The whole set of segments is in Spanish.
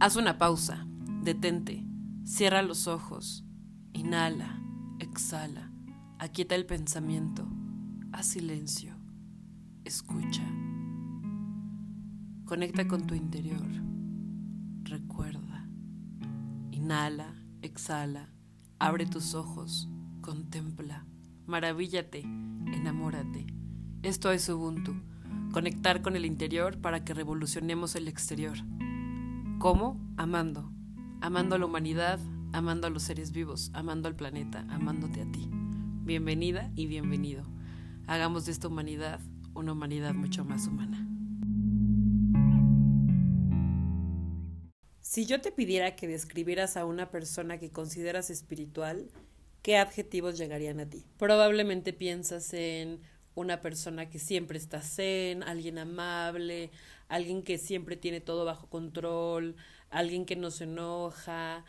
Haz una pausa, detente, cierra los ojos, inhala, exhala, aquieta el pensamiento, haz silencio, escucha. Conecta con tu interior, recuerda, inhala, exhala, abre tus ojos, contempla, maravíllate, enamórate. Esto es Ubuntu, conectar con el interior para que revolucionemos el exterior. ¿Cómo? Amando. Amando a la humanidad, amando a los seres vivos, amando al planeta, amándote a ti. Bienvenida y bienvenido. Hagamos de esta humanidad una humanidad mucho más humana. Si yo te pidiera que describieras a una persona que consideras espiritual, ¿qué adjetivos llegarían a ti? Probablemente piensas en una persona que siempre está zen, alguien amable, alguien que siempre tiene todo bajo control, alguien que no se enoja,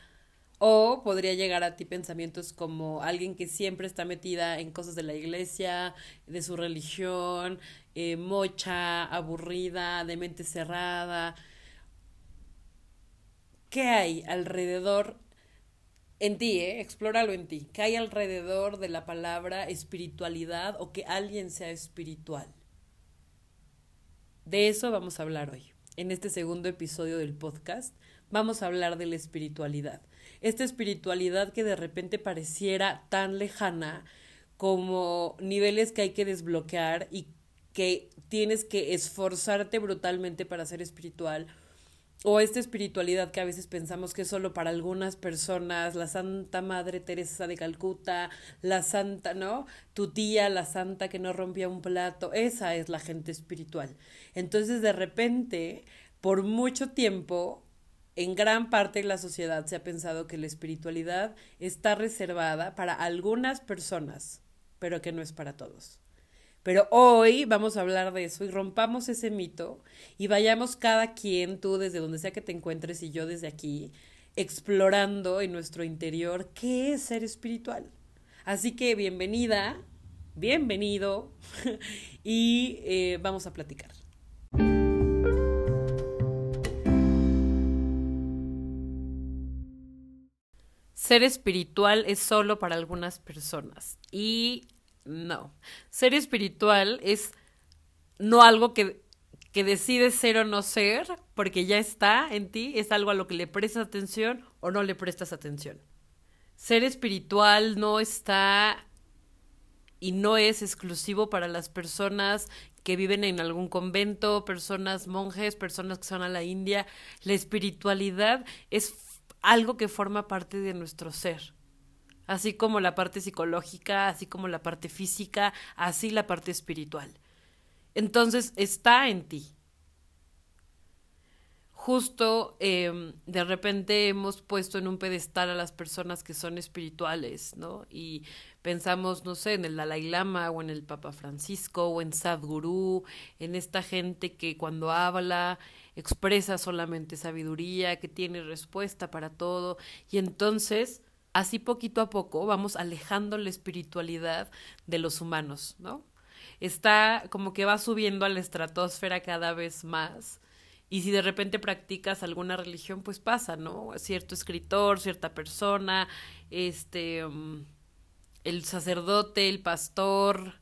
o podría llegar a ti pensamientos como alguien que siempre está metida en cosas de la iglesia, de su religión, eh, mocha, aburrida, de mente cerrada. ¿Qué hay alrededor en ti, eh? explóralo en ti. ¿Qué hay alrededor de la palabra espiritualidad o que alguien sea espiritual? De eso vamos a hablar hoy. En este segundo episodio del podcast vamos a hablar de la espiritualidad. Esta espiritualidad que de repente pareciera tan lejana como niveles que hay que desbloquear y que tienes que esforzarte brutalmente para ser espiritual o esta espiritualidad que a veces pensamos que es solo para algunas personas, la Santa Madre Teresa de Calcuta, la Santa, ¿no? Tu tía, la Santa que no rompía un plato, esa es la gente espiritual. Entonces, de repente, por mucho tiempo, en gran parte de la sociedad se ha pensado que la espiritualidad está reservada para algunas personas, pero que no es para todos. Pero hoy vamos a hablar de eso y rompamos ese mito y vayamos cada quien, tú desde donde sea que te encuentres y yo desde aquí, explorando en nuestro interior qué es ser espiritual. Así que bienvenida, bienvenido y eh, vamos a platicar. Ser espiritual es solo para algunas personas y no. Ser espiritual es no algo que, que decides ser o no ser, porque ya está en ti, es algo a lo que le prestas atención o no le prestas atención. Ser espiritual no está y no es exclusivo para las personas que viven en algún convento, personas monjes, personas que son a la India. La espiritualidad es algo que forma parte de nuestro ser así como la parte psicológica, así como la parte física, así la parte espiritual. Entonces está en ti. Justo em, de repente hemos puesto en un pedestal a las personas que son espirituales, ¿no? Y pensamos, no sé, en el Dalai Lama o en el Papa Francisco o en Sadhguru, en esta gente que cuando habla expresa solamente sabiduría, que tiene respuesta para todo. Y entonces así poquito a poco vamos alejando la espiritualidad de los humanos, ¿no? Está como que va subiendo a la estratosfera cada vez más. Y si de repente practicas alguna religión, pues pasa, ¿no? Cierto escritor, cierta persona, este, mm, el sacerdote, el pastor,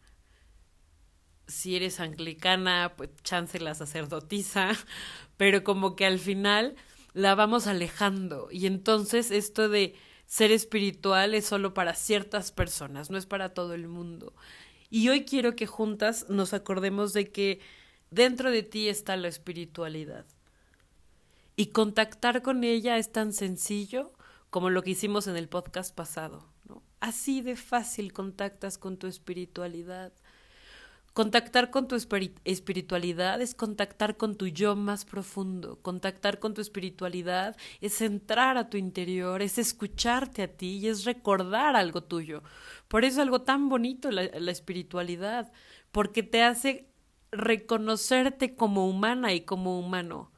si eres anglicana, pues chance la sacerdotisa, pero como que al final la vamos alejando. Y entonces esto de ser espiritual es solo para ciertas personas, no es para todo el mundo. Y hoy quiero que juntas nos acordemos de que dentro de ti está la espiritualidad. Y contactar con ella es tan sencillo como lo que hicimos en el podcast pasado. Así de fácil contactas con tu espiritualidad. Contactar con tu espiritualidad es contactar con tu yo más profundo. Contactar con tu espiritualidad es entrar a tu interior, es escucharte a ti y es recordar algo tuyo. Por eso es algo tan bonito la, la espiritualidad, porque te hace reconocerte como humana y como humano.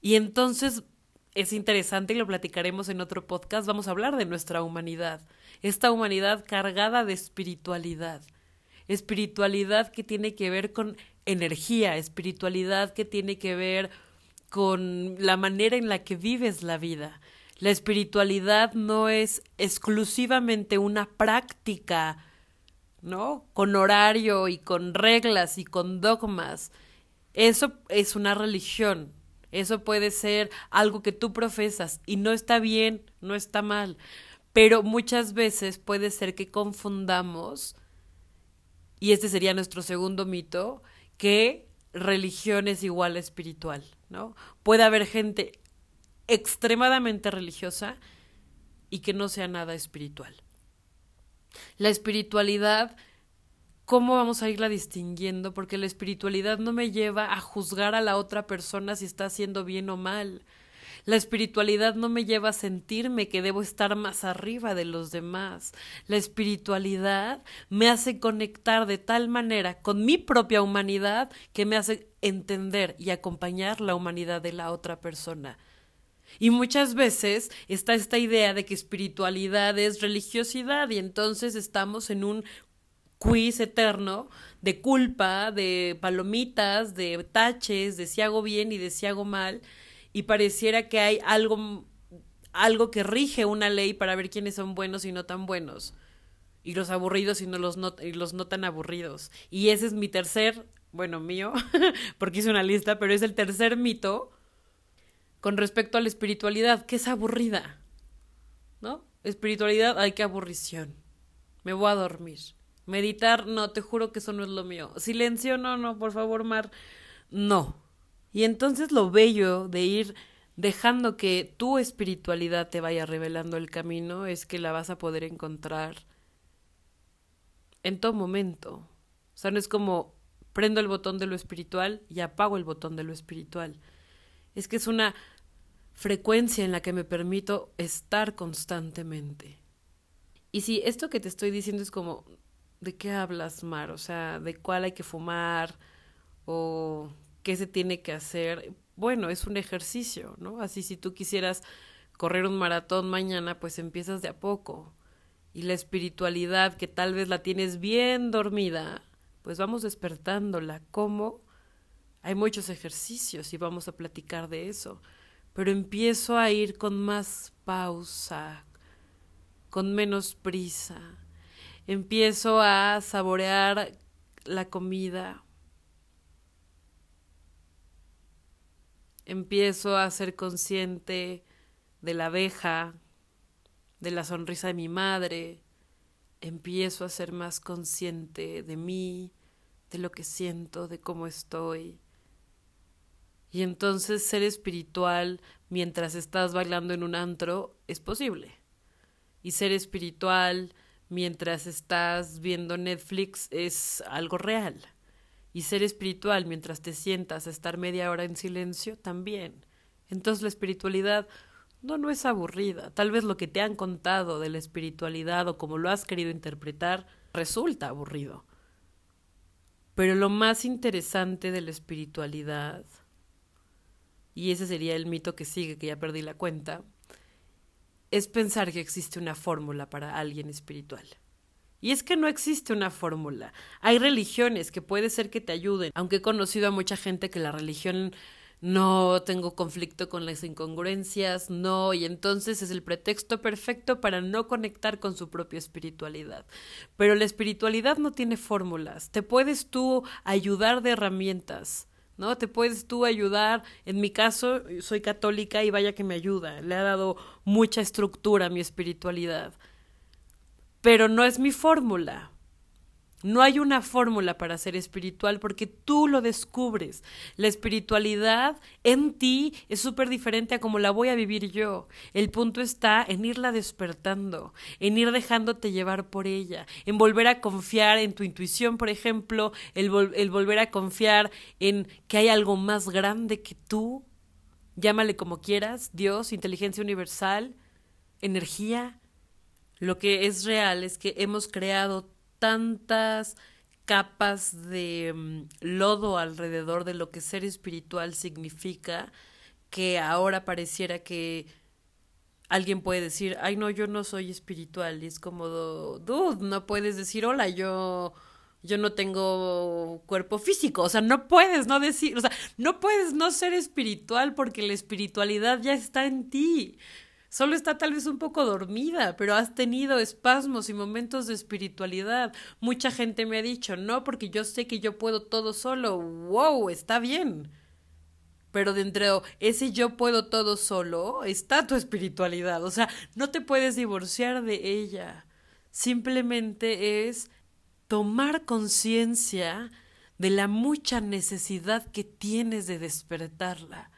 Y entonces es interesante y lo platicaremos en otro podcast. Vamos a hablar de nuestra humanidad, esta humanidad cargada de espiritualidad espiritualidad que tiene que ver con energía, espiritualidad que tiene que ver con la manera en la que vives la vida. La espiritualidad no es exclusivamente una práctica, ¿no? Con horario y con reglas y con dogmas. Eso es una religión. Eso puede ser algo que tú profesas y no está bien, no está mal. Pero muchas veces puede ser que confundamos, y este sería nuestro segundo mito, que religión es igual a espiritual, ¿no? Puede haber gente extremadamente religiosa y que no sea nada espiritual. La espiritualidad, ¿cómo vamos a irla distinguiendo? Porque la espiritualidad no me lleva a juzgar a la otra persona si está haciendo bien o mal. La espiritualidad no me lleva a sentirme que debo estar más arriba de los demás. La espiritualidad me hace conectar de tal manera con mi propia humanidad que me hace entender y acompañar la humanidad de la otra persona. Y muchas veces está esta idea de que espiritualidad es religiosidad y entonces estamos en un quiz eterno de culpa, de palomitas, de taches, de si hago bien y de si hago mal y pareciera que hay algo, algo que rige una ley para ver quiénes son buenos y no tan buenos. Y los aburridos y, no los, no, y los no tan aburridos. Y ese es mi tercer, bueno, mío, porque hice una lista, pero es el tercer mito con respecto a la espiritualidad, que es aburrida. ¿No? Espiritualidad, ay, qué aburrición. Me voy a dormir. Meditar, no, te juro que eso no es lo mío. Silencio, no, no, por favor, Mar. No. Y entonces lo bello de ir dejando que tu espiritualidad te vaya revelando el camino es que la vas a poder encontrar en todo momento. O sea, no es como prendo el botón de lo espiritual y apago el botón de lo espiritual. Es que es una frecuencia en la que me permito estar constantemente. Y si esto que te estoy diciendo es como, ¿de qué hablas, Mar? O sea, ¿de cuál hay que fumar? ¿O qué se tiene que hacer. Bueno, es un ejercicio, ¿no? Así si tú quisieras correr un maratón mañana, pues empiezas de a poco. Y la espiritualidad, que tal vez la tienes bien dormida, pues vamos despertándola. ¿Cómo? Hay muchos ejercicios y vamos a platicar de eso. Pero empiezo a ir con más pausa, con menos prisa. Empiezo a saborear la comida empiezo a ser consciente de la abeja, de la sonrisa de mi madre, empiezo a ser más consciente de mí, de lo que siento, de cómo estoy. Y entonces ser espiritual mientras estás bailando en un antro es posible. Y ser espiritual mientras estás viendo Netflix es algo real. Y ser espiritual mientras te sientas a estar media hora en silencio también. Entonces la espiritualidad no, no es aburrida. Tal vez lo que te han contado de la espiritualidad o como lo has querido interpretar resulta aburrido. Pero lo más interesante de la espiritualidad, y ese sería el mito que sigue, que ya perdí la cuenta, es pensar que existe una fórmula para alguien espiritual. Y es que no existe una fórmula. Hay religiones que puede ser que te ayuden, aunque he conocido a mucha gente que la religión no tengo conflicto con las incongruencias, no, y entonces es el pretexto perfecto para no conectar con su propia espiritualidad. Pero la espiritualidad no tiene fórmulas, te puedes tú ayudar de herramientas. ¿No? Te puedes tú ayudar. En mi caso, soy católica y vaya que me ayuda. Le ha dado mucha estructura a mi espiritualidad pero no es mi fórmula. No hay una fórmula para ser espiritual porque tú lo descubres. La espiritualidad en ti es súper diferente a como la voy a vivir yo. El punto está en irla despertando, en ir dejándote llevar por ella, en volver a confiar en tu intuición, por ejemplo, el, el volver a confiar en que hay algo más grande que tú. Llámale como quieras, Dios, inteligencia universal, energía, lo que es real es que hemos creado tantas capas de mm, lodo alrededor de lo que ser espiritual significa que ahora pareciera que alguien puede decir, ay no, yo no soy espiritual. Y es como, dude, no puedes decir, hola, yo yo no tengo cuerpo físico, o sea, no puedes no decir, o sea, no puedes no ser espiritual porque la espiritualidad ya está en ti. Solo está tal vez un poco dormida, pero has tenido espasmos y momentos de espiritualidad. Mucha gente me ha dicho, no, porque yo sé que yo puedo todo solo. ¡Wow! Está bien. Pero dentro ese yo puedo todo solo está tu espiritualidad. O sea, no te puedes divorciar de ella. Simplemente es tomar conciencia de la mucha necesidad que tienes de despertarla.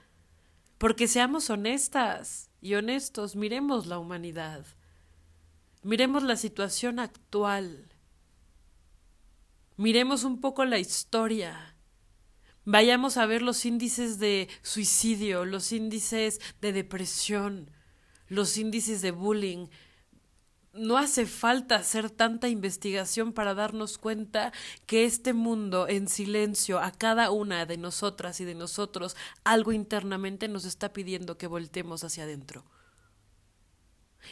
Porque seamos honestas y honestos, miremos la humanidad, miremos la situación actual, miremos un poco la historia, vayamos a ver los índices de suicidio, los índices de depresión, los índices de bullying, no hace falta hacer tanta investigación para darnos cuenta que este mundo en silencio a cada una de nosotras y de nosotros algo internamente nos está pidiendo que voltemos hacia adentro.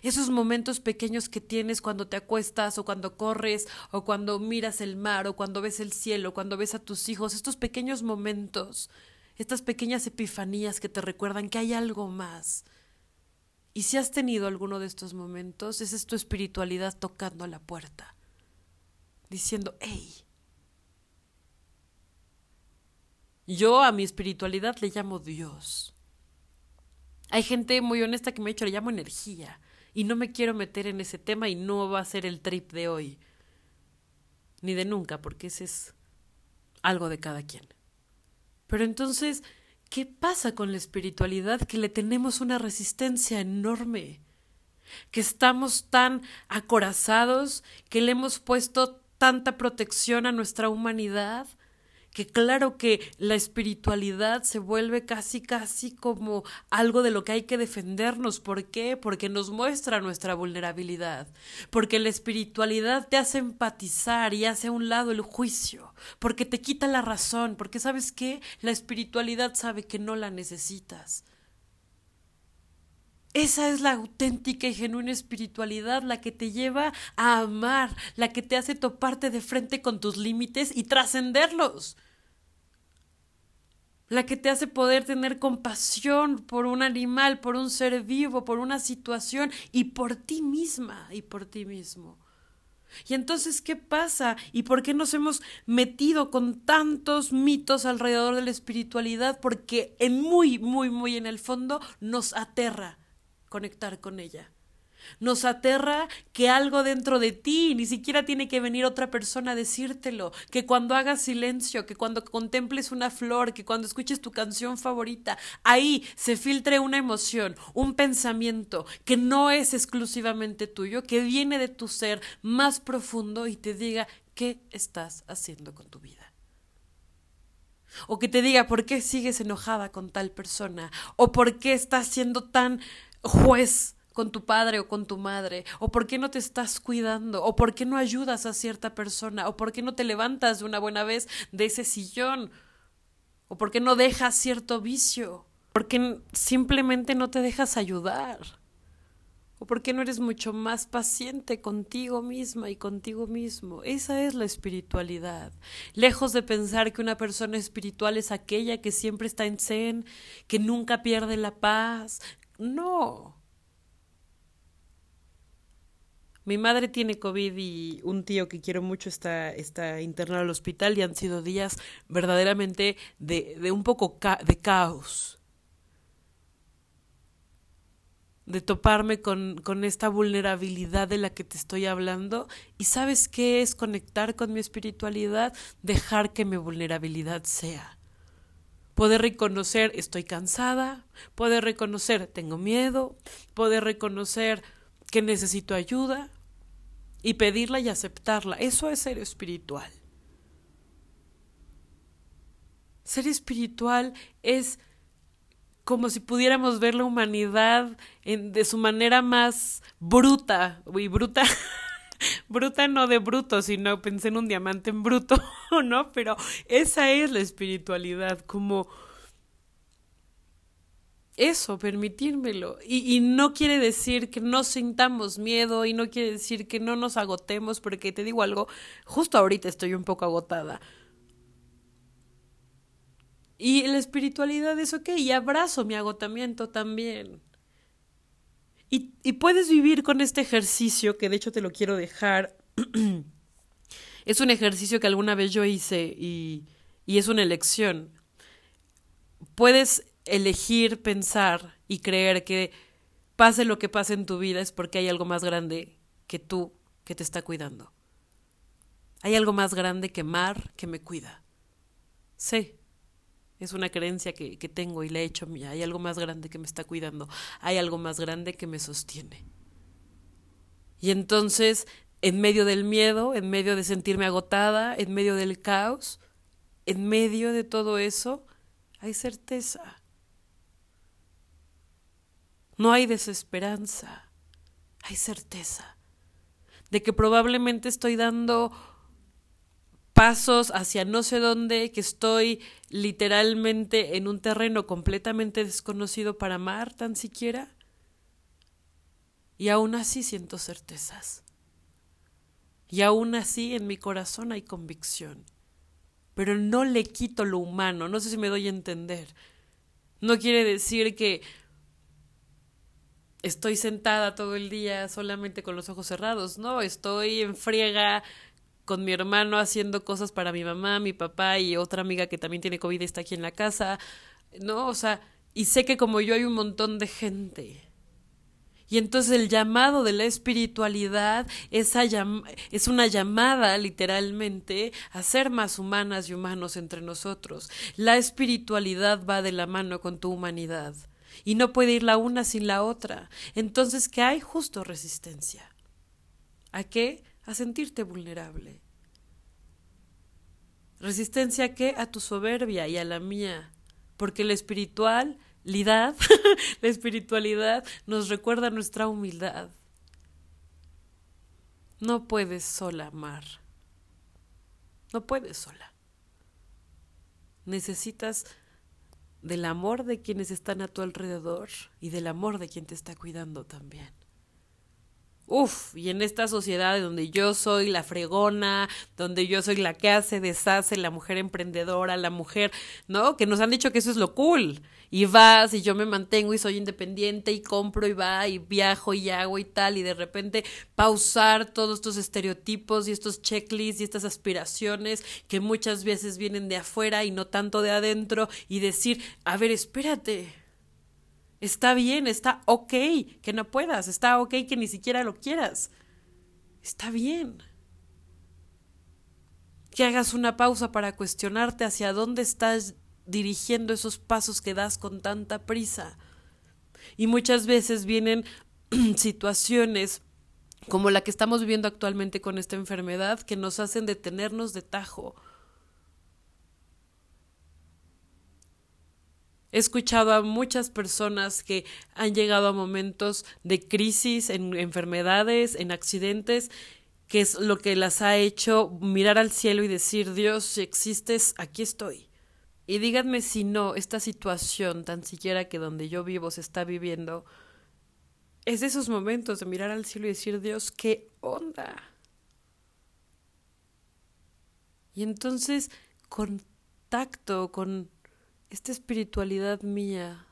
Esos momentos pequeños que tienes cuando te acuestas o cuando corres o cuando miras el mar o cuando ves el cielo, cuando ves a tus hijos, estos pequeños momentos, estas pequeñas epifanías que te recuerdan que hay algo más, y si has tenido alguno de estos momentos, esa es tu espiritualidad tocando la puerta, diciendo, hey. Yo a mi espiritualidad le llamo Dios. Hay gente muy honesta que me ha dicho, le llamo energía. Y no me quiero meter en ese tema y no va a ser el trip de hoy. Ni de nunca, porque ese es algo de cada quien. Pero entonces, ¿Qué pasa con la espiritualidad que le tenemos una resistencia enorme? Que estamos tan acorazados, que le hemos puesto tanta protección a nuestra humanidad, que claro que la espiritualidad se vuelve casi casi como algo de lo que hay que defendernos. ¿Por qué? Porque nos muestra nuestra vulnerabilidad, porque la espiritualidad te hace empatizar y hace a un lado el juicio, porque te quita la razón, porque sabes qué, la espiritualidad sabe que no la necesitas. Esa es la auténtica y genuina espiritualidad, la que te lleva a amar, la que te hace toparte de frente con tus límites y trascenderlos. La que te hace poder tener compasión por un animal, por un ser vivo, por una situación y por ti misma y por ti mismo. Y entonces, ¿qué pasa? ¿Y por qué nos hemos metido con tantos mitos alrededor de la espiritualidad? Porque en muy, muy, muy en el fondo nos aterra conectar con ella. Nos aterra que algo dentro de ti, ni siquiera tiene que venir otra persona a decírtelo, que cuando hagas silencio, que cuando contemples una flor, que cuando escuches tu canción favorita, ahí se filtre una emoción, un pensamiento que no es exclusivamente tuyo, que viene de tu ser más profundo y te diga qué estás haciendo con tu vida. O que te diga por qué sigues enojada con tal persona, o por qué estás siendo tan juez con tu padre o con tu madre, o por qué no te estás cuidando, o por qué no ayudas a cierta persona, o por qué no te levantas de una buena vez de ese sillón, o por qué no dejas cierto vicio, por qué simplemente no te dejas ayudar, o por qué no eres mucho más paciente contigo misma y contigo mismo. Esa es la espiritualidad. Lejos de pensar que una persona espiritual es aquella que siempre está en zen, que nunca pierde la paz, no. Mi madre tiene COVID y un tío que quiero mucho está, está internado al hospital y han sido días verdaderamente de, de un poco de caos. De toparme con, con esta vulnerabilidad de la que te estoy hablando. ¿Y sabes qué es conectar con mi espiritualidad? Dejar que mi vulnerabilidad sea Poder reconocer estoy cansada, poder reconocer tengo miedo, poder reconocer que necesito ayuda y pedirla y aceptarla. Eso es ser espiritual. Ser espiritual es como si pudiéramos ver la humanidad en, de su manera más bruta, y bruta bruta no de bruto, sino pensé en un diamante en bruto, ¿no? Pero esa es la espiritualidad, como eso, permitírmelo. Y, y, no quiere decir que no sintamos miedo y no quiere decir que no nos agotemos, porque te digo algo, justo ahorita estoy un poco agotada. Y la espiritualidad es ok, y abrazo mi agotamiento también. Y, y puedes vivir con este ejercicio, que de hecho te lo quiero dejar. es un ejercicio que alguna vez yo hice y, y es una elección. Puedes elegir pensar y creer que pase lo que pase en tu vida es porque hay algo más grande que tú que te está cuidando. Hay algo más grande que Mar que me cuida. Sí, es una creencia que, que tengo y la he hecho mía. Hay algo más grande que me está cuidando. Hay algo más grande que me sostiene. Y entonces, en medio del miedo, en medio de sentirme agotada, en medio del caos, en medio de todo eso, hay certeza. No hay desesperanza, hay certeza de que probablemente estoy dando pasos hacia no sé dónde, que estoy literalmente en un terreno completamente desconocido para amar tan siquiera. Y aún así siento certezas. Y aún así en mi corazón hay convicción. Pero no le quito lo humano, no sé si me doy a entender. No quiere decir que estoy sentada todo el día solamente con los ojos cerrados, no, estoy en friega con mi hermano haciendo cosas para mi mamá, mi papá y otra amiga que también tiene COVID y está aquí en la casa, ¿no? O sea, y sé que como yo hay un montón de gente. Y entonces el llamado de la espiritualidad esa es una llamada literalmente a ser más humanas y humanos entre nosotros. La espiritualidad va de la mano con tu humanidad y no puede ir la una sin la otra. Entonces, ¿qué hay? Justo resistencia. ¿A qué? A sentirte vulnerable. ¿Resistencia a qué? A tu soberbia y a la mía. Porque la espiritualidad, la espiritualidad nos recuerda nuestra humildad. No puedes sola amar. No puedes sola. Necesitas del amor de quienes están a tu alrededor y del amor de quien te está cuidando también. Uf, y en esta sociedad donde yo soy la fregona, donde yo soy la que hace, deshace, la mujer emprendedora, la mujer, ¿no? Que nos han dicho que eso es lo cool. Y vas y yo me mantengo y soy independiente y compro y va y viajo y hago y tal. Y de repente pausar todos estos estereotipos y estos checklists y estas aspiraciones que muchas veces vienen de afuera y no tanto de adentro y decir, a ver, espérate Está bien, está ok que no puedas, está ok que ni siquiera lo quieras. Está bien. Que hagas una pausa para cuestionarte hacia dónde estás dirigiendo esos pasos que das con tanta prisa. Y muchas veces vienen situaciones como la que estamos viviendo actualmente con esta enfermedad que nos hacen detenernos de tajo He escuchado a muchas personas que han llegado a momentos de crisis en enfermedades, en accidentes, que es lo que las ha hecho mirar al cielo y decir, Dios, si existes, aquí estoy. Y díganme si no, esta situación, tan siquiera que donde yo vivo se está viviendo, es de esos momentos de mirar al cielo y decir, Dios, ¿qué onda? Y entonces, contacto con esta espiritualidad mía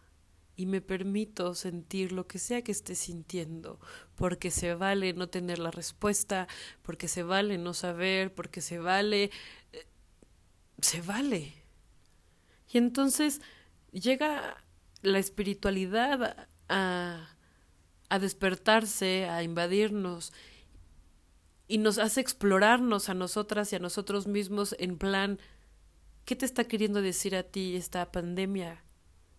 y me permito sentir lo que sea que esté sintiendo, porque se vale no tener la respuesta, porque se vale no saber, porque se vale... Eh, se vale. Y entonces llega la espiritualidad a, a despertarse, a invadirnos y nos hace explorarnos a nosotras y a nosotros mismos en plan ¿Qué te está queriendo decir a ti esta pandemia?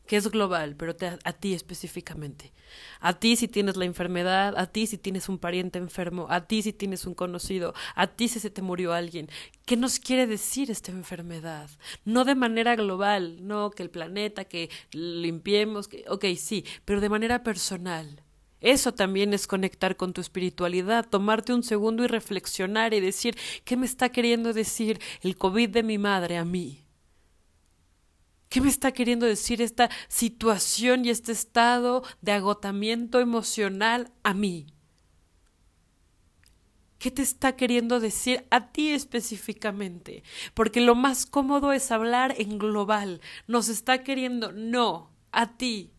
Que es global, pero a ti específicamente. A ti si tienes la enfermedad, a ti si tienes un pariente enfermo, a ti si tienes un conocido, a ti si se te murió alguien. ¿Qué nos quiere decir esta enfermedad? No de manera global, no que el planeta, que limpiemos, que, ok, sí, pero de manera personal. Eso también es conectar con tu espiritualidad, tomarte un segundo y reflexionar y decir, ¿qué me está queriendo decir el COVID de mi madre a mí? ¿Qué me está queriendo decir esta situación y este estado de agotamiento emocional a mí? ¿Qué te está queriendo decir a ti específicamente? Porque lo más cómodo es hablar en global. Nos está queriendo, no, a ti.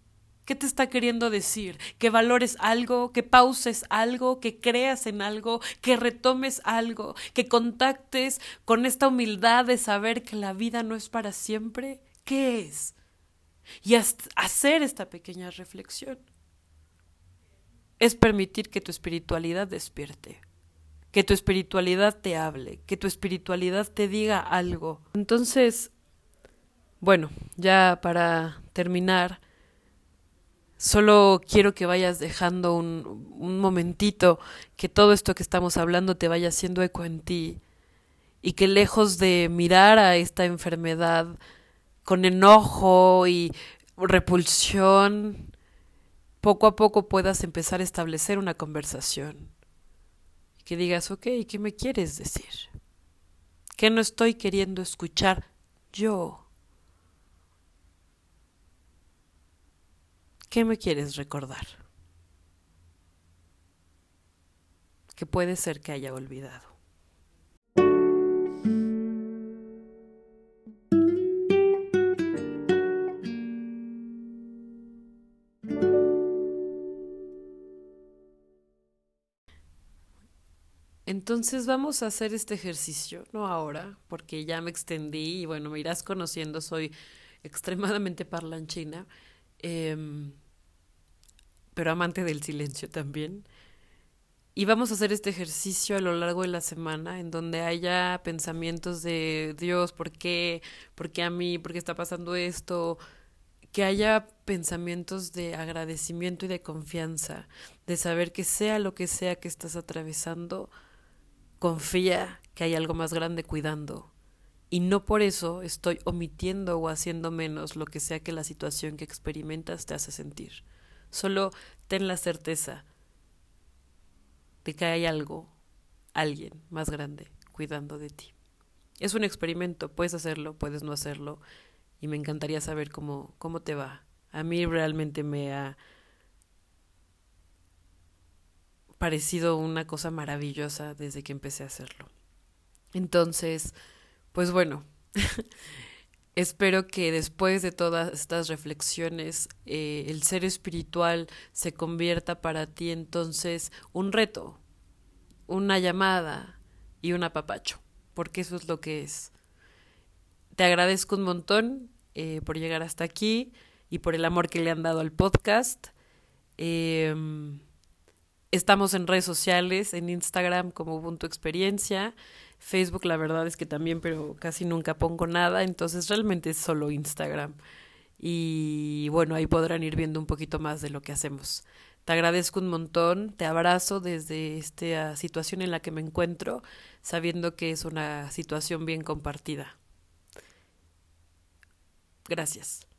¿Qué te está queriendo decir? Que valores algo, que pauses algo, que creas en algo, que retomes algo, que contactes con esta humildad de saber que la vida no es para siempre. ¿Qué es? Y hacer esta pequeña reflexión es permitir que tu espiritualidad despierte, que tu espiritualidad te hable, que tu espiritualidad te diga algo. Entonces, bueno, ya para terminar, solo quiero que vayas dejando un, un, momentito, que todo esto que estamos hablando te vaya haciendo eco en ti y que lejos de mirar a esta enfermedad, con enojo y repulsión, poco a poco puedas empezar a establecer una conversación. Que digas, ok, ¿qué me quieres decir? ¿Qué no estoy queriendo escuchar yo? ¿Qué me quieres recordar? Que puede ser que haya olvidado. Entonces vamos a hacer este ejercicio, no ahora, porque ya me extendí y bueno, me irás conociendo, soy extremadamente parlanchina, em, pero amante del silencio también. Y vamos a hacer este ejercicio a lo largo de la semana en donde haya pensamientos de Dios, ¿por qué? ¿Por qué a mí? ¿Por qué está pasando esto? Que haya pensamientos de agradecimiento y de confianza, de saber que sea lo que sea que estás atravesando, confía que hay algo más grande cuidando. Y no por eso estoy omitiendo o haciendo menos lo que sea que la situación que experimentas te hace sentir. Solo ten la certeza de que hay algo, alguien más grande cuidando de ti. Es un experimento, puedes hacerlo, puedes no hacerlo, y me encantaría saber cómo, cómo te va. A mí realmente me ha parecido una cosa maravillosa desde que empecé a hacerlo. Entonces, pues bueno, espero que después de todas estas reflexiones eh, el ser espiritual se convierta para ti entonces un reto, una llamada y un apapacho, porque eso es lo que es. Te agradezco un montón eh, por llegar hasta aquí y por el amor que le han dado al podcast. Eh, Estamos en redes sociales, en Instagram como Ubuntu Experiencia, Facebook la verdad es que también, pero casi nunca pongo nada, entonces realmente es solo Instagram. Y bueno, ahí podrán ir viendo un poquito más de lo que hacemos. Te agradezco un montón, te abrazo desde esta situación en la que me encuentro, sabiendo que es una situación bien compartida. Gracias.